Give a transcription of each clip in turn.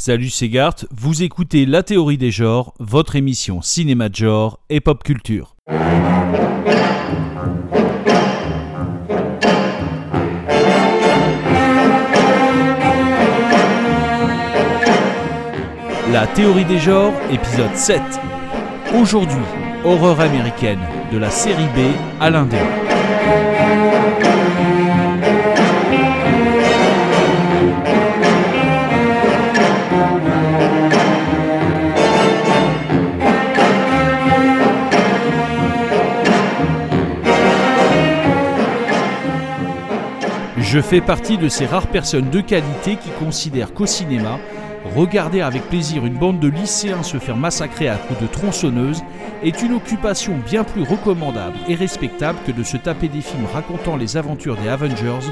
Salut c'est vous écoutez La théorie des genres, votre émission cinéma de genre et pop culture. La théorie des genres, épisode 7. Aujourd'hui, horreur américaine, de la série B à l'Indé. Je fais partie de ces rares personnes de qualité qui considèrent qu'au cinéma, regarder avec plaisir une bande de lycéens se faire massacrer à coups de tronçonneuse est une occupation bien plus recommandable et respectable que de se taper des films racontant les aventures des Avengers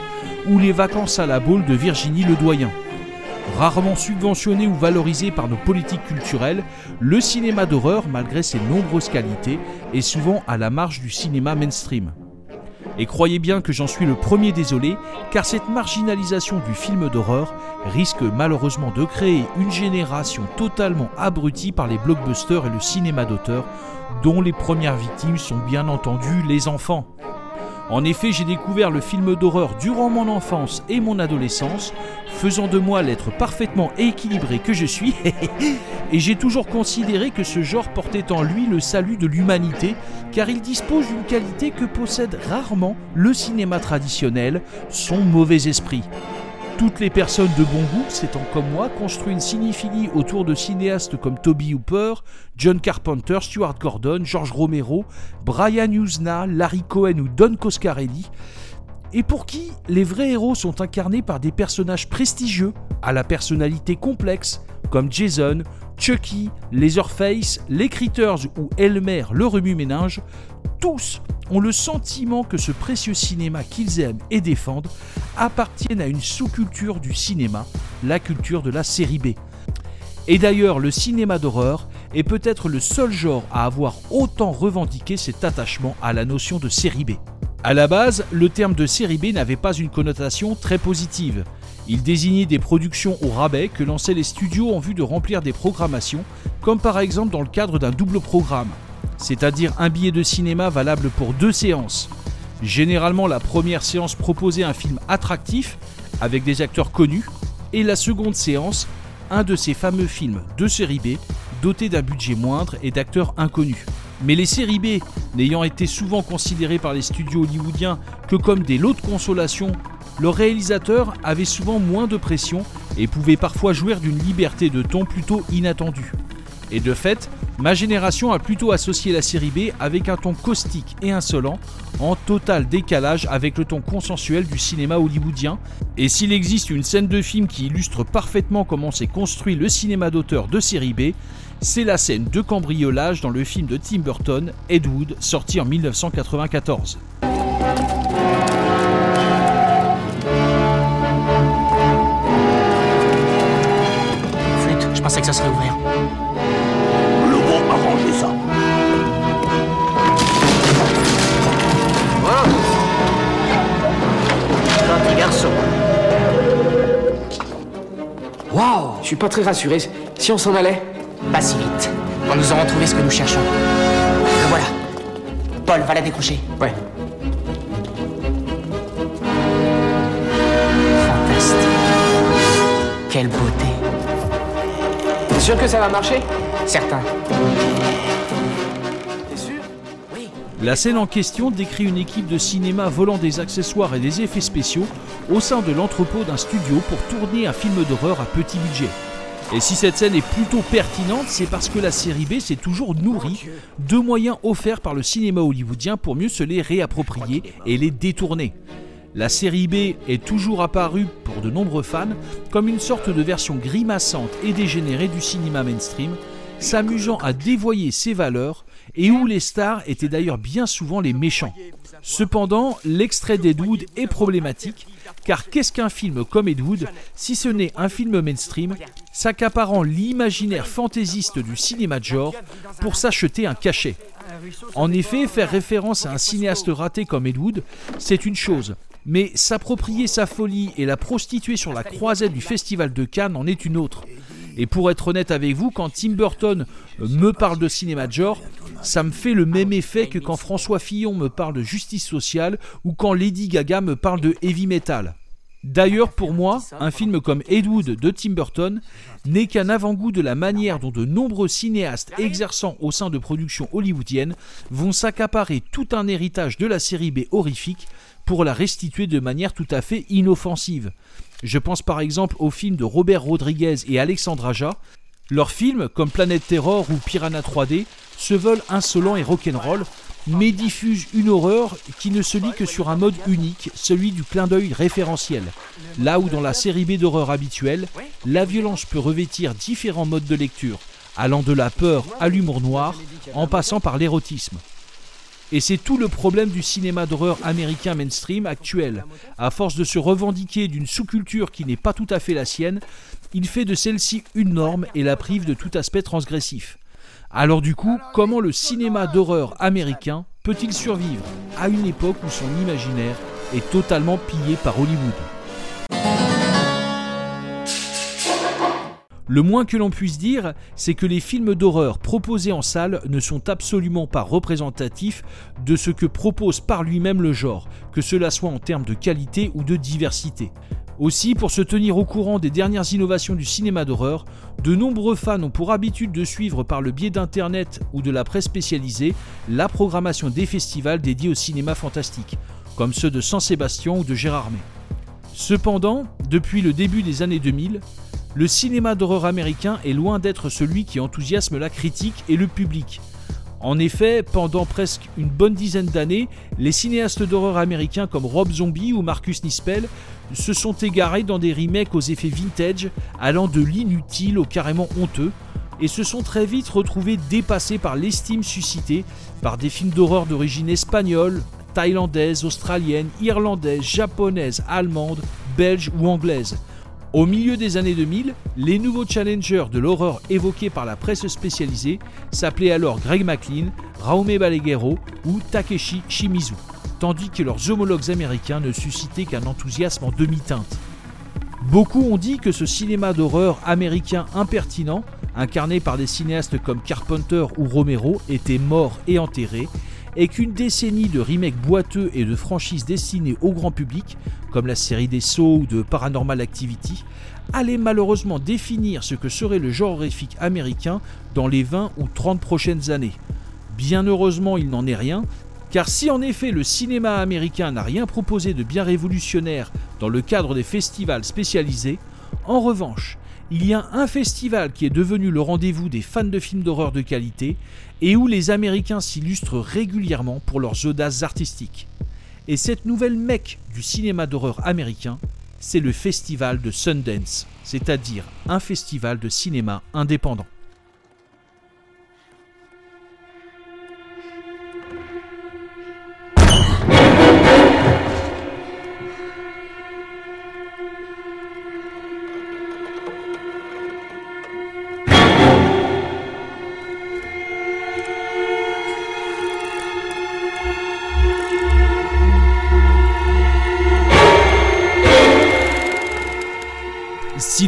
ou les vacances à la boule de Virginie Ledoyen. Rarement subventionné ou valorisé par nos politiques culturelles, le cinéma d'horreur, malgré ses nombreuses qualités, est souvent à la marge du cinéma mainstream. Et croyez bien que j'en suis le premier désolé, car cette marginalisation du film d'horreur risque malheureusement de créer une génération totalement abrutie par les blockbusters et le cinéma d'auteur, dont les premières victimes sont bien entendu les enfants. En effet, j'ai découvert le film d'horreur durant mon enfance et mon adolescence, faisant de moi l'être parfaitement équilibré que je suis, et j'ai toujours considéré que ce genre portait en lui le salut de l'humanité, car il dispose d'une qualité que possède rarement le cinéma traditionnel, son mauvais esprit. Toutes les personnes de bon goût s'étant comme moi construit une cinéphilie autour de cinéastes comme Toby Hooper, John Carpenter, Stuart Gordon, George Romero, Brian Usna, Larry Cohen ou Don Coscarelli, et pour qui les vrais héros sont incarnés par des personnages prestigieux, à la personnalité complexe, comme Jason, Chucky, Leatherface, les Critters ou Elmer le remue-ménage, tous ont le sentiment que ce précieux cinéma qu'ils aiment et défendent appartiennent à une sous-culture du cinéma, la culture de la série B. Et d'ailleurs, le cinéma d'horreur est peut-être le seul genre à avoir autant revendiqué cet attachement à la notion de série B. A la base, le terme de série B n'avait pas une connotation très positive. Il désignait des productions au rabais que lançaient les studios en vue de remplir des programmations, comme par exemple dans le cadre d'un double programme, c'est-à-dire un billet de cinéma valable pour deux séances. Généralement, la première séance proposait un film attractif, avec des acteurs connus, et la seconde séance, un de ces fameux films de série B, doté d'un budget moindre et d'acteurs inconnus. Mais les séries B, n'ayant été souvent considérées par les studios hollywoodiens que comme des lots de consolation, leurs réalisateurs avaient souvent moins de pression et pouvaient parfois jouir d'une liberté de ton plutôt inattendue. Et de fait, ma génération a plutôt associé la série B avec un ton caustique et insolent, en total décalage avec le ton consensuel du cinéma hollywoodien. Et s'il existe une scène de film qui illustre parfaitement comment s'est construit le cinéma d'auteur de série B, c'est la scène de cambriolage dans le film de Tim Burton, Ed Wood, sorti en 1994. Flûte, je pensais que ça serait ouvert. Gentil garçon. Waouh Je suis pas très rassuré. Si on s'en allait Pas si vite. Quand nous aurons trouvé ce que nous cherchons. Le voilà. Paul, va la décrocher. Ouais. Fantastique. Quelle beauté. T'es sûr que ça va marcher? Certain. La scène en question décrit une équipe de cinéma volant des accessoires et des effets spéciaux au sein de l'entrepôt d'un studio pour tourner un film d'horreur à petit budget. Et si cette scène est plutôt pertinente, c'est parce que la série B s'est toujours nourrie de moyens offerts par le cinéma hollywoodien pour mieux se les réapproprier et les détourner. La série B est toujours apparue pour de nombreux fans comme une sorte de version grimaçante et dégénérée du cinéma mainstream, s'amusant à dévoyer ses valeurs et où les stars étaient d'ailleurs bien souvent les méchants. Cependant, l'extrait d'Ed Wood est problématique, car qu'est-ce qu'un film comme Ed Wood si ce n'est un film mainstream s'accaparant l'imaginaire fantaisiste du cinéma de genre pour s'acheter un cachet? En effet, faire référence à un cinéaste raté comme Ed Wood, c'est une chose, mais s'approprier sa folie et la prostituer sur la croisette du Festival de Cannes en est une autre. Et pour être honnête avec vous, quand Tim Burton me parle de cinéma de genre, ça me fait le même effet que quand François Fillon me parle de justice sociale ou quand Lady Gaga me parle de heavy metal. D'ailleurs, pour moi, un film comme Ed Wood de Tim Burton n'est qu'un avant-goût de la manière dont de nombreux cinéastes exerçant au sein de productions hollywoodiennes vont s'accaparer tout un héritage de la série B horrifique pour la restituer de manière tout à fait inoffensive. Je pense par exemple aux films de Robert Rodriguez et Alexandre Aja. Leurs films, comme Planète Terror ou Piranha 3D, se veulent insolents et rock'n'roll, mais diffuse une horreur qui ne se lit que sur un mode unique, celui du clin d'œil référentiel. Là où dans la série B d'horreur habituelle, la violence peut revêtir différents modes de lecture, allant de la peur à l'humour noir, en passant par l'érotisme. Et c'est tout le problème du cinéma d'horreur américain mainstream actuel. À force de se revendiquer d'une sous-culture qui n'est pas tout à fait la sienne, il fait de celle-ci une norme et la prive de tout aspect transgressif. Alors du coup, comment le cinéma d'horreur américain peut-il survivre à une époque où son imaginaire est totalement pillé par Hollywood? Le moins que l'on puisse dire, c'est que les films d'horreur proposés en salle ne sont absolument pas représentatifs de ce que propose par lui-même le genre, que cela soit en termes de qualité ou de diversité. Aussi, pour se tenir au courant des dernières innovations du cinéma d'horreur, de nombreux fans ont pour habitude de suivre par le biais d'Internet ou de la presse spécialisée la programmation des festivals dédiés au cinéma fantastique, comme ceux de San Sébastien ou de Gérardmer. Cependant, depuis le début des années 2000, le cinéma d'horreur américain est loin d'être celui qui enthousiasme la critique et le public. En effet, pendant presque une bonne dizaine d'années, les cinéastes d'horreur américains comme Rob Zombie ou Marcus Nispel se sont égarés dans des remakes aux effets vintage allant de l'inutile au carrément honteux et se sont très vite retrouvés dépassés par l'estime suscitée par des films d'horreur d'origine espagnole, thaïlandaise, australienne, irlandaise, japonaise, allemande, belge ou anglaise. Au milieu des années 2000, les nouveaux challengers de l'horreur évoqués par la presse spécialisée s'appelaient alors Greg McLean, Raume Baleguero ou Takeshi Shimizu, tandis que leurs homologues américains ne suscitaient qu'un enthousiasme en demi-teinte. Beaucoup ont dit que ce cinéma d'horreur américain impertinent, incarné par des cinéastes comme Carpenter ou Romero, était mort et enterré, et qu'une décennie de remakes boiteux et de franchises destinées au grand public, comme la série des Sauts ou de Paranormal Activity, allait malheureusement définir ce que serait le genre horrifique américain dans les 20 ou 30 prochaines années. Bien heureusement, il n'en est rien, car si en effet le cinéma américain n'a rien proposé de bien révolutionnaire dans le cadre des festivals spécialisés, en revanche, il y a un festival qui est devenu le rendez-vous des fans de films d'horreur de qualité et où les Américains s'illustrent régulièrement pour leurs audaces artistiques. Et cette nouvelle mecque du cinéma d'horreur américain, c'est le festival de Sundance, c'est-à-dire un festival de cinéma indépendant.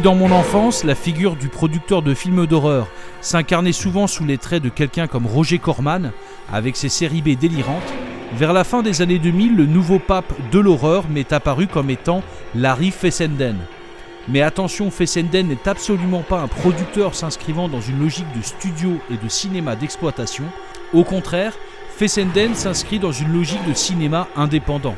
Dans mon enfance, la figure du producteur de films d'horreur s'incarnait souvent sous les traits de quelqu'un comme Roger Corman, avec ses séries B délirantes, vers la fin des années 2000, le nouveau pape de l'horreur m'est apparu comme étant Larry Fessenden. Mais attention, Fessenden n'est absolument pas un producteur s'inscrivant dans une logique de studio et de cinéma d'exploitation. Au contraire, Fessenden s'inscrit dans une logique de cinéma indépendant.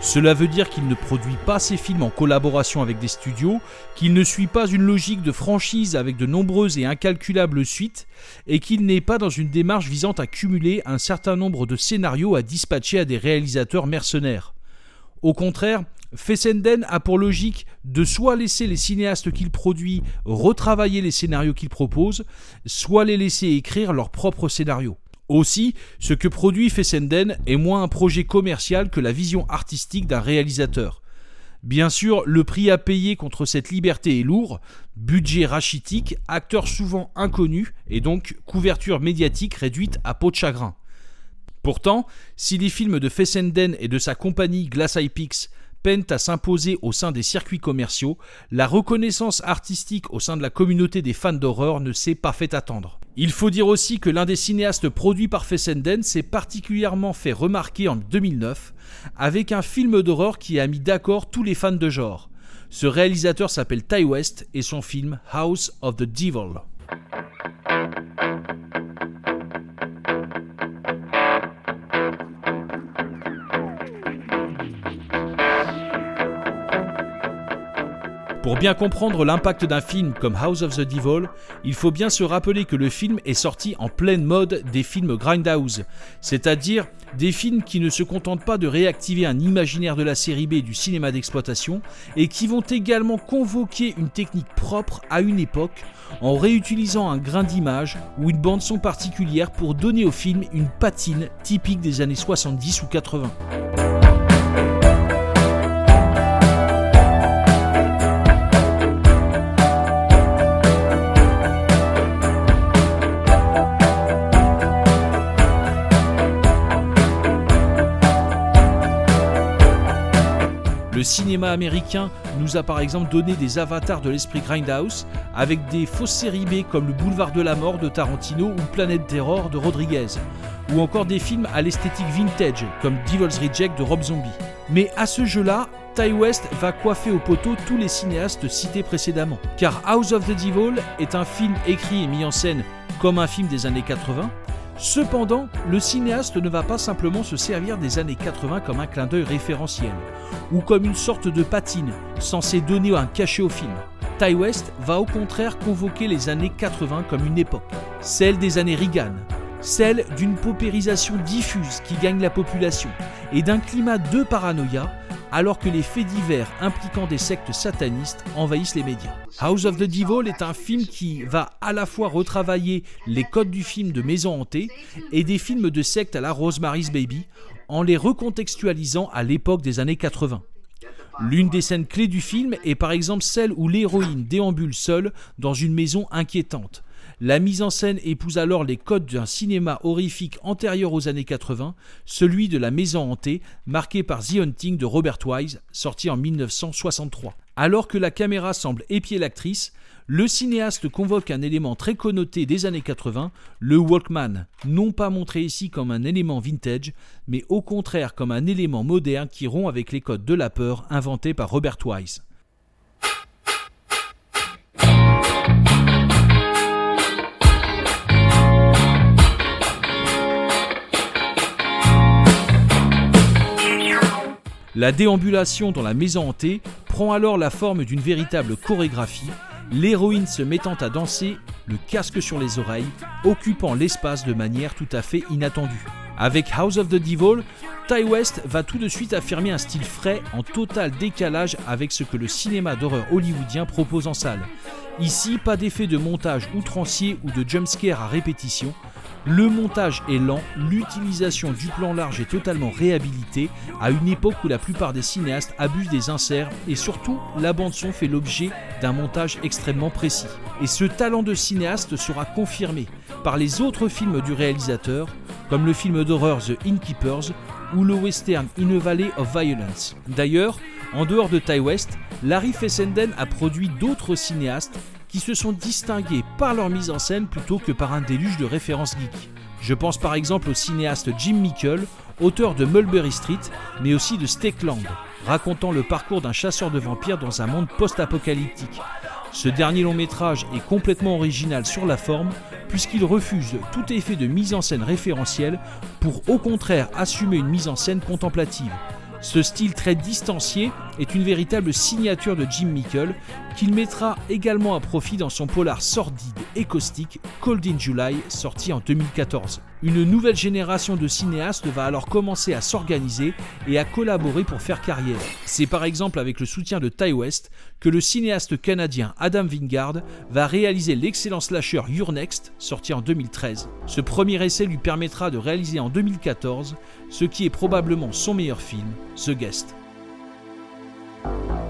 Cela veut dire qu'il ne produit pas ses films en collaboration avec des studios, qu'il ne suit pas une logique de franchise avec de nombreuses et incalculables suites, et qu'il n'est pas dans une démarche visant à cumuler un certain nombre de scénarios à dispatcher à des réalisateurs mercenaires. Au contraire, Fessenden a pour logique de soit laisser les cinéastes qu'il produit retravailler les scénarios qu'il propose, soit les laisser écrire leurs propres scénarios. Aussi, ce que produit Fessenden est moins un projet commercial que la vision artistique d'un réalisateur. Bien sûr, le prix à payer contre cette liberté est lourd, budget rachitique, acteurs souvent inconnus et donc couverture médiatique réduite à peau de chagrin. Pourtant, si les films de Fessenden et de sa compagnie Glass Eye Peaks peinent à s'imposer au sein des circuits commerciaux, la reconnaissance artistique au sein de la communauté des fans d'horreur ne s'est pas fait attendre. Il faut dire aussi que l'un des cinéastes produits par Fessenden s'est particulièrement fait remarquer en 2009 avec un film d'horreur qui a mis d'accord tous les fans de genre. Ce réalisateur s'appelle Ty West et son film House of the Devil. Pour bien comprendre l'impact d'un film comme House of the Devil, il faut bien se rappeler que le film est sorti en pleine mode des films Grindhouse, c'est-à-dire des films qui ne se contentent pas de réactiver un imaginaire de la série B du cinéma d'exploitation et qui vont également convoquer une technique propre à une époque en réutilisant un grain d'image ou une bande son particulière pour donner au film une patine typique des années 70 ou 80. Le cinéma américain nous a par exemple donné des avatars de l'esprit Grindhouse avec des fausses séries B comme Le Boulevard de la Mort de Tarantino ou Planète Terror de Rodriguez, ou encore des films à l'esthétique vintage comme Devil's Reject de Rob Zombie. Mais à ce jeu-là, Ty West va coiffer au poteau tous les cinéastes cités précédemment, car House of the Devil est un film écrit et mis en scène comme un film des années 80, Cependant, le cinéaste ne va pas simplement se servir des années 80 comme un clin d'œil référentiel, ou comme une sorte de patine censée donner un cachet au film. Ty West va au contraire convoquer les années 80 comme une époque, celle des années Reagan, celle d'une paupérisation diffuse qui gagne la population, et d'un climat de paranoïa alors que les faits divers impliquant des sectes satanistes envahissent les médias. House of the Devil est un film qui va à la fois retravailler les codes du film de maison hantée et des films de secte à la Rosemary's Baby en les recontextualisant à l'époque des années 80. L'une des scènes clés du film est par exemple celle où l'héroïne déambule seule dans une maison inquiétante, la mise en scène épouse alors les codes d'un cinéma horrifique antérieur aux années 80, celui de la maison hantée, marqué par The Hunting de Robert Wise, sorti en 1963. Alors que la caméra semble épier l'actrice, le cinéaste convoque un élément très connoté des années 80, le Walkman, non pas montré ici comme un élément vintage, mais au contraire comme un élément moderne qui rompt avec les codes de la peur inventés par Robert Wise. La déambulation dans la maison hantée prend alors la forme d'une véritable chorégraphie, l'héroïne se mettant à danser, le casque sur les oreilles, occupant l'espace de manière tout à fait inattendue. Avec House of the Devil, Ty West va tout de suite affirmer un style frais en total décalage avec ce que le cinéma d'horreur hollywoodien propose en salle. Ici, pas d'effet de montage outrancier ou de jumpscare à répétition, le montage est lent, l'utilisation du plan large est totalement réhabilitée à une époque où la plupart des cinéastes abusent des inserts et surtout la bande son fait l'objet d'un montage extrêmement précis. Et ce talent de cinéaste sera confirmé par les autres films du réalisateur comme le film d'horreur The Innkeepers ou le western In a Valley of Violence. D'ailleurs, en dehors de Ty West, Larry Fessenden a produit d'autres cinéastes qui se sont distingués par leur mise en scène plutôt que par un déluge de références geeks. Je pense par exemple au cinéaste Jim Mickle, auteur de Mulberry Street, mais aussi de Steakland, racontant le parcours d'un chasseur de vampires dans un monde post-apocalyptique. Ce dernier long métrage est complètement original sur la forme, puisqu'il refuse tout effet de mise en scène référentielle pour au contraire assumer une mise en scène contemplative. Ce style très distancié est une véritable signature de Jim Mickle qu'il mettra également à profit dans son polar sordide et caustique Cold in July sorti en 2014. Une nouvelle génération de cinéastes va alors commencer à s'organiser et à collaborer pour faire carrière. C'est par exemple avec le soutien de Ty West que le cinéaste canadien Adam Wingard va réaliser l'excellent slasher Your Next, sorti en 2013. Ce premier essai lui permettra de réaliser en 2014 ce qui est probablement son meilleur film, The Guest. Bye.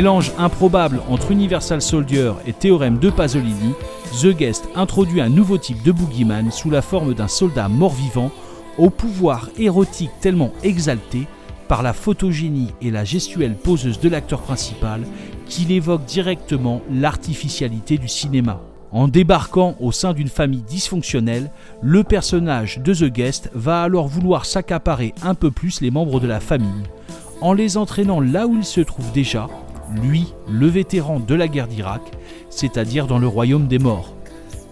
Mélange improbable entre Universal Soldier et théorème de Pasolini, The Guest introduit un nouveau type de boogeyman sous la forme d'un soldat mort-vivant au pouvoir érotique tellement exalté par la photogénie et la gestuelle poseuse de l'acteur principal qu'il évoque directement l'artificialité du cinéma. En débarquant au sein d'une famille dysfonctionnelle, le personnage de The Guest va alors vouloir s'accaparer un peu plus les membres de la famille, en les entraînant là où il se trouve déjà, lui, le vétéran de la guerre d'Irak, c'est-à-dire dans le royaume des morts.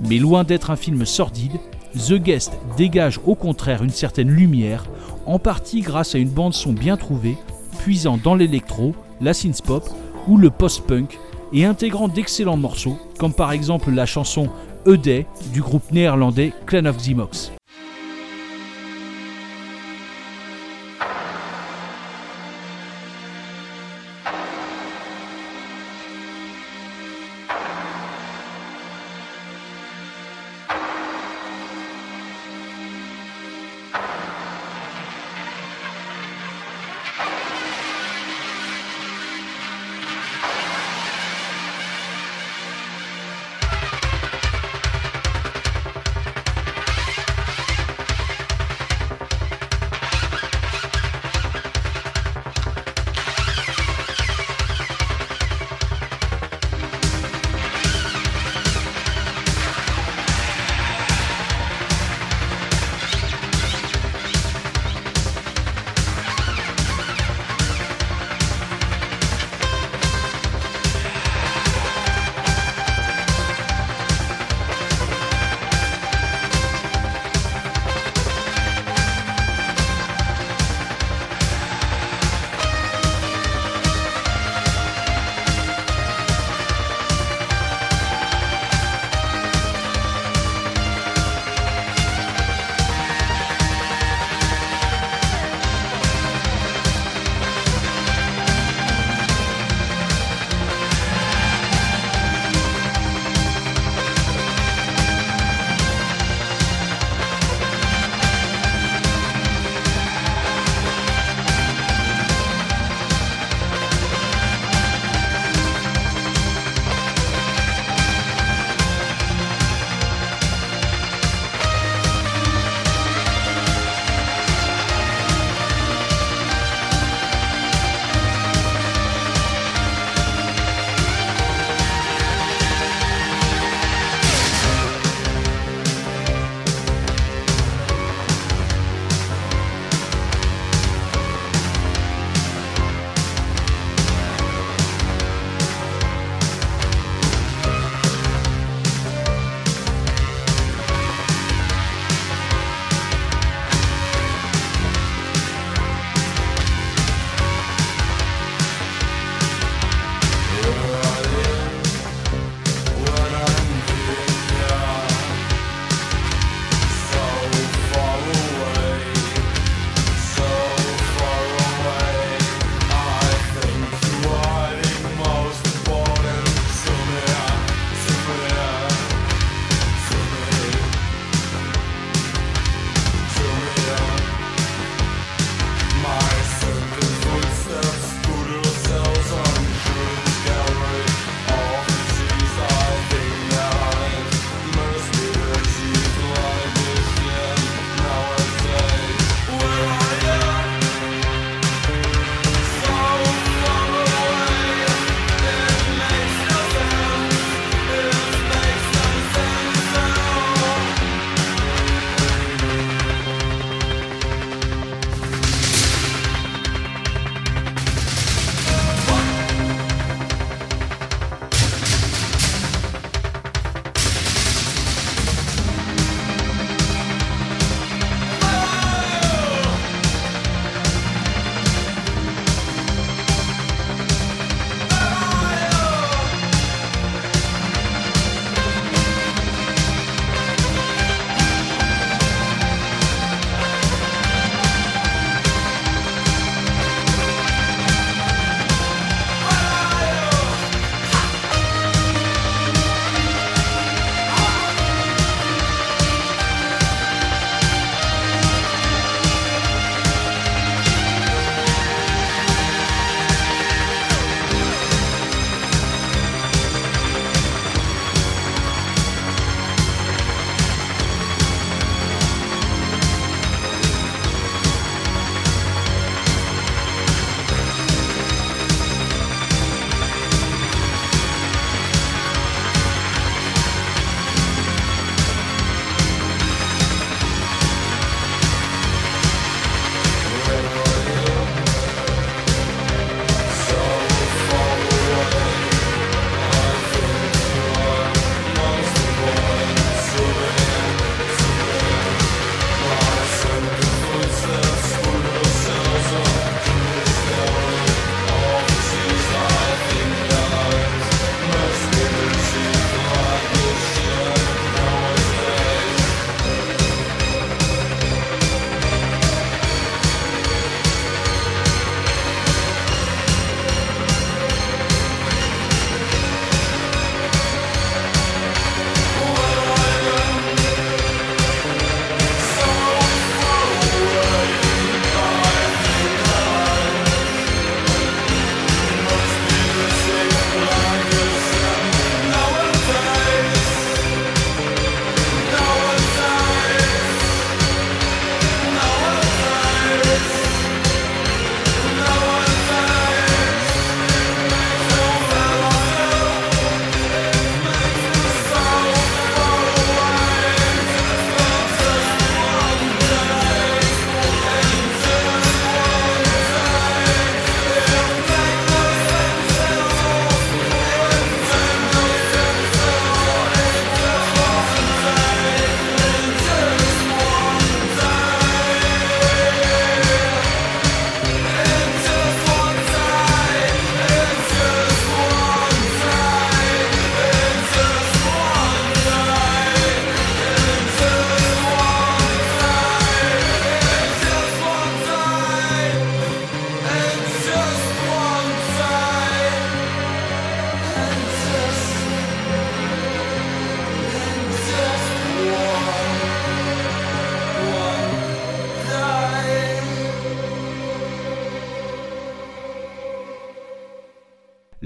Mais loin d'être un film sordide, The Guest dégage au contraire une certaine lumière, en partie grâce à une bande son bien trouvée, puisant dans l'électro, la synth-pop ou le post-punk, et intégrant d'excellents morceaux, comme par exemple la chanson A Day du groupe néerlandais Clan of Ximox.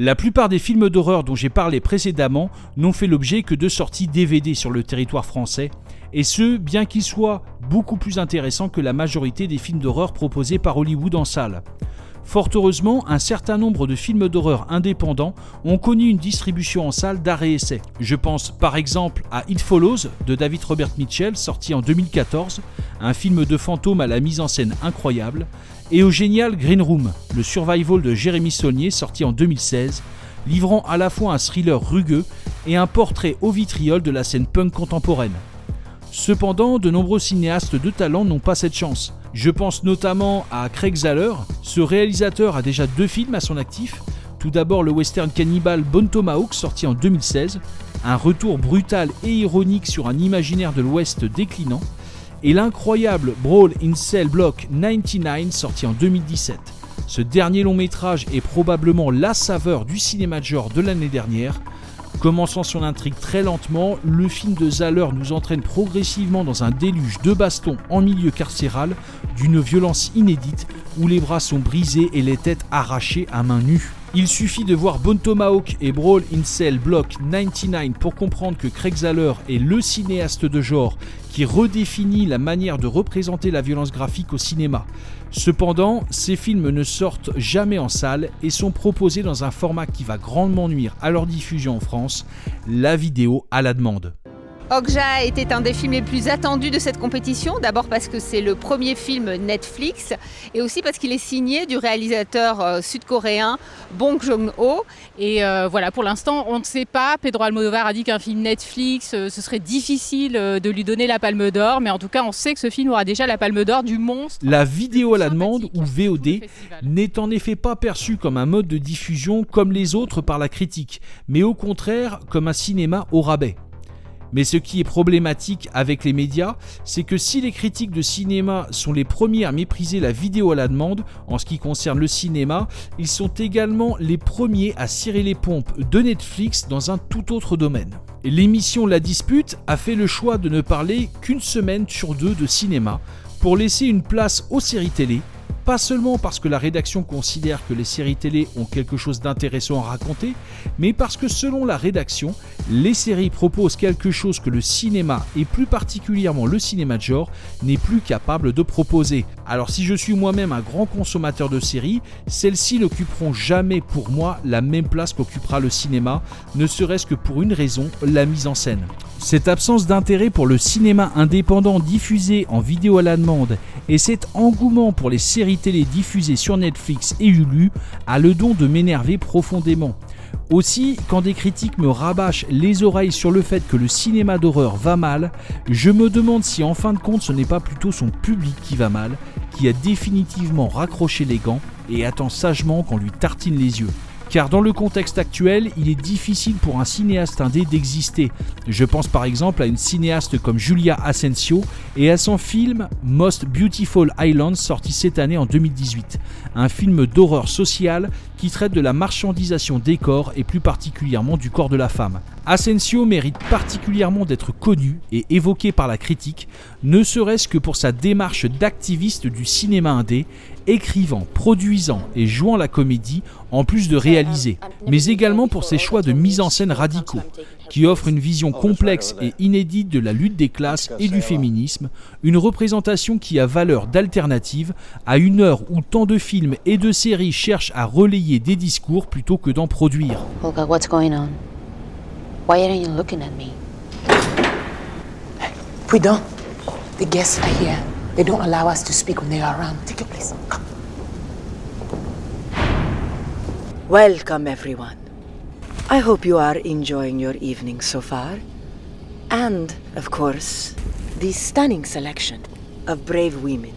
La plupart des films d'horreur dont j'ai parlé précédemment n'ont fait l'objet que de sorties DVD sur le territoire français, et ce, bien qu'ils soient beaucoup plus intéressants que la majorité des films d'horreur proposés par Hollywood en salle. Fort heureusement, un certain nombre de films d'horreur indépendants ont connu une distribution en salle d'arrêt essai. Je pense par exemple à It Follows de David Robert Mitchell, sorti en 2014, un film de fantôme à la mise en scène incroyable, et au génial Green Room, le survival de Jérémy Saulnier, sorti en 2016, livrant à la fois un thriller rugueux et un portrait au vitriol de la scène punk contemporaine. Cependant, de nombreux cinéastes de talent n'ont pas cette chance. Je pense notamment à Craig Zahler. Ce réalisateur a déjà deux films à son actif. Tout d'abord le western cannibal Bon Tomahawk sorti en 2016, un retour brutal et ironique sur un imaginaire de l'Ouest déclinant, et l'incroyable Brawl in Cell Block 99 sorti en 2017. Ce dernier long métrage est probablement la saveur du cinéma de genre de l'année dernière, Commençant son intrigue très lentement, le film de Zahler nous entraîne progressivement dans un déluge de bastons en milieu carcéral d'une violence inédite où les bras sont brisés et les têtes arrachées à main nue. Il suffit de voir Bon Tomahawk et Brawl in Cell Block 99 pour comprendre que Craig Zahler est le cinéaste de genre qui redéfinit la manière de représenter la violence graphique au cinéma. Cependant, ces films ne sortent jamais en salle et sont proposés dans un format qui va grandement nuire à leur diffusion en France, la vidéo à la demande. Okja était un des films les plus attendus de cette compétition, d'abord parce que c'est le premier film Netflix et aussi parce qu'il est signé du réalisateur euh, sud-coréen Bong Joon-ho. Et euh, voilà, pour l'instant, on ne sait pas. Pedro Almodovar a dit qu'un film Netflix, euh, ce serait difficile de lui donner la Palme d'Or, mais en tout cas, on sait que ce film aura déjà la Palme d'Or du monstre. La vidéo à la demande ou VOD n'est en effet pas perçue comme un mode de diffusion comme les autres par la critique, mais au contraire comme un cinéma au rabais. Mais ce qui est problématique avec les médias, c'est que si les critiques de cinéma sont les premiers à mépriser la vidéo à la demande en ce qui concerne le cinéma, ils sont également les premiers à cirer les pompes de Netflix dans un tout autre domaine. L'émission La Dispute a fait le choix de ne parler qu'une semaine sur deux de cinéma pour laisser une place aux séries télé pas seulement parce que la rédaction considère que les séries télé ont quelque chose d'intéressant à raconter, mais parce que selon la rédaction, les séries proposent quelque chose que le cinéma, et plus particulièrement le cinéma de genre, n'est plus capable de proposer. Alors si je suis moi-même un grand consommateur de séries, celles-ci n'occuperont jamais pour moi la même place qu'occupera le cinéma, ne serait-ce que pour une raison, la mise en scène. Cette absence d'intérêt pour le cinéma indépendant diffusé en vidéo à la demande et cet engouement pour les séries télé diffusées sur Netflix et Hulu a le don de m'énerver profondément. Aussi, quand des critiques me rabâchent les oreilles sur le fait que le cinéma d'horreur va mal, je me demande si en fin de compte ce n'est pas plutôt son public qui va mal, qui a définitivement raccroché les gants et attend sagement qu'on lui tartine les yeux. Car dans le contexte actuel, il est difficile pour un cinéaste indé d'exister. Je pense par exemple à une cinéaste comme Julia Asensio et à son film Most Beautiful Island sorti cette année en 2018. Un film d'horreur sociale qui traite de la marchandisation des corps et plus particulièrement du corps de la femme. Asensio mérite particulièrement d'être connu et évoqué par la critique, ne serait-ce que pour sa démarche d'activiste du cinéma indé, écrivant, produisant et jouant la comédie en plus de réaliser, mais également pour ses choix de mise en scène radicaux, qui offrent une vision complexe et inédite de la lutte des classes et du féminisme, une représentation qui a valeur d'alternative à une heure où tant de films et de séries cherchent à relayer des discours plutôt que d'en produire. Olga, what's going on? Why aren't you looking at me? Prudent, the guests are here. They don't allow us to speak when they are around. Take your place. Come. Welcome, everyone. I hope you are enjoying your evening so far. And, of course, the stunning selection of brave women.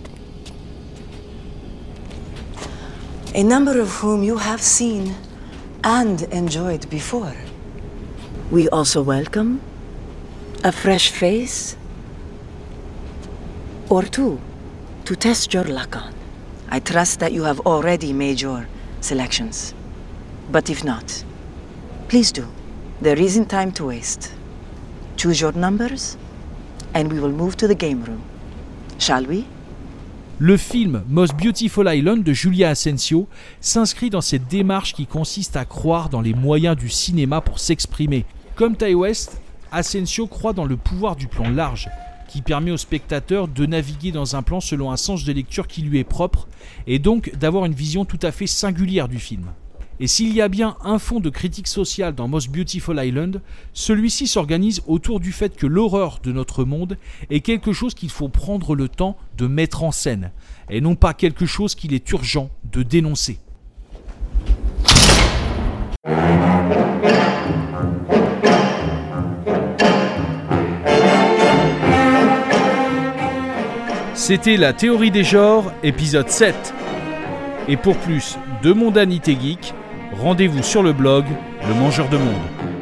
A number of whom you have seen and enjoyed before. We also welcome a fresh face or two to test your luck on. I trust that you have already made your selections. But if not, please do. There isn't time to waste. Choose your numbers, and we will move to the game room. Shall we? Le film Most Beautiful Island de Julia Asensio s'inscrit dans cette démarche qui consiste à croire dans les moyens du cinéma pour s'exprimer. Comme Ty West, Asensio croit dans le pouvoir du plan large, qui permet au spectateur de naviguer dans un plan selon un sens de lecture qui lui est propre, et donc d'avoir une vision tout à fait singulière du film. Et s'il y a bien un fond de critique sociale dans Most Beautiful Island, celui-ci s'organise autour du fait que l'horreur de notre monde est quelque chose qu'il faut prendre le temps de mettre en scène, et non pas quelque chose qu'il est urgent de dénoncer. C'était la théorie des genres, épisode 7. Et pour plus de mondanité geek, rendez-vous sur le blog Le Mangeur de Monde.